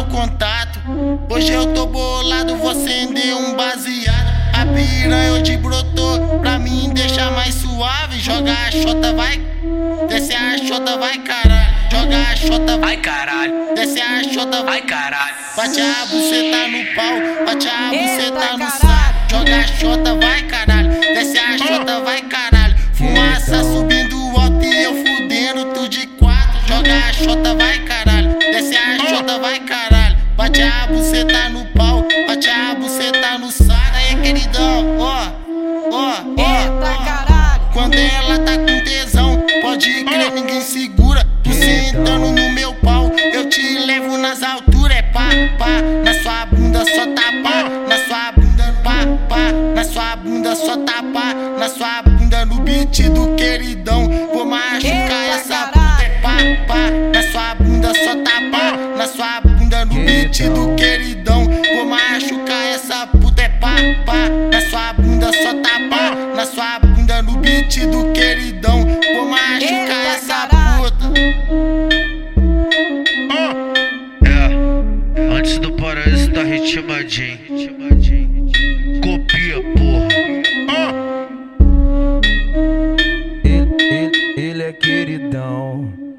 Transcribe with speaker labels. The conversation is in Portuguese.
Speaker 1: o contato. Hoje eu tô bolado, vou acender um baseado. A piranha hoje brotou, pra mim deixa mais suave. Joga a chota, vai. Desce a chota, vai caralho. Joga a chota, vai
Speaker 2: caralho.
Speaker 1: Desce a chota, vai
Speaker 2: caralho.
Speaker 1: Bate a buceta no pau, bate a buceta no saco. Joga a chota, vai caralho. Desce a chota, vai caralho. Fumaça subindo alto e eu fudendo tudo de quatro. Joga a chota, vai caralho. Desce a chota, vai caralho. Bate a buceta no pau, bate a buceta no saco. Aí, queridão, ó, ó, ó. Quando ela tá com tesão, pode crer, ninguém segura. Tu sentando no meu pau, eu te levo nas alturas. É pá, pá, na sua bunda só tapa, na sua bunda pá, pá, na sua bunda só tapa, na sua bunda no beat do queridão. Vou bandido queridão. Vou machucar essa puta, é papá. Na sua bunda só tá tapar. Na sua bunda no beat do queridão. Vou machucar Eita, essa puta. Oh.
Speaker 3: É, antes do paraíso tá da ritimadinho. Copia, porra. Ele, ele, ele é queridão.